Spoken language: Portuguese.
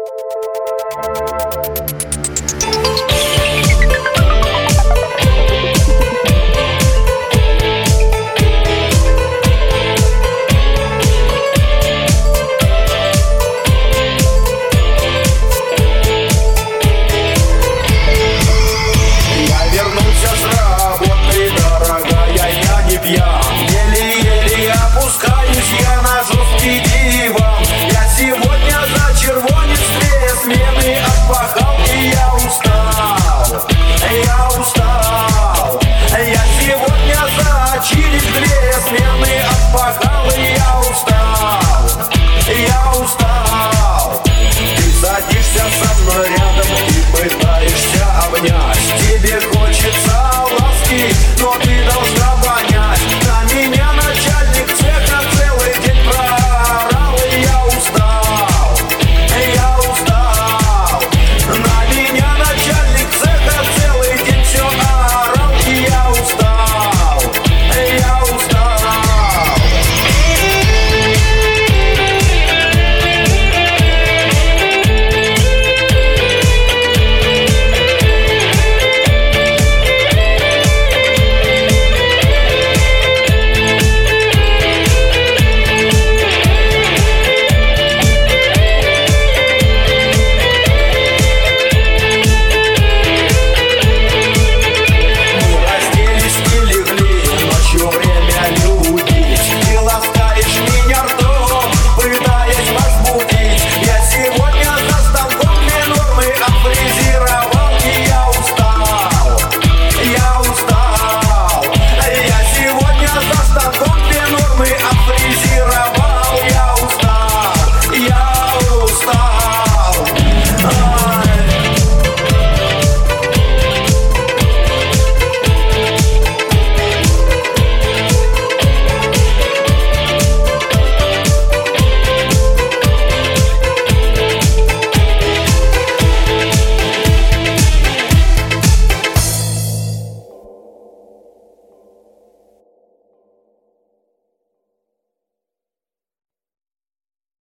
Música Эфира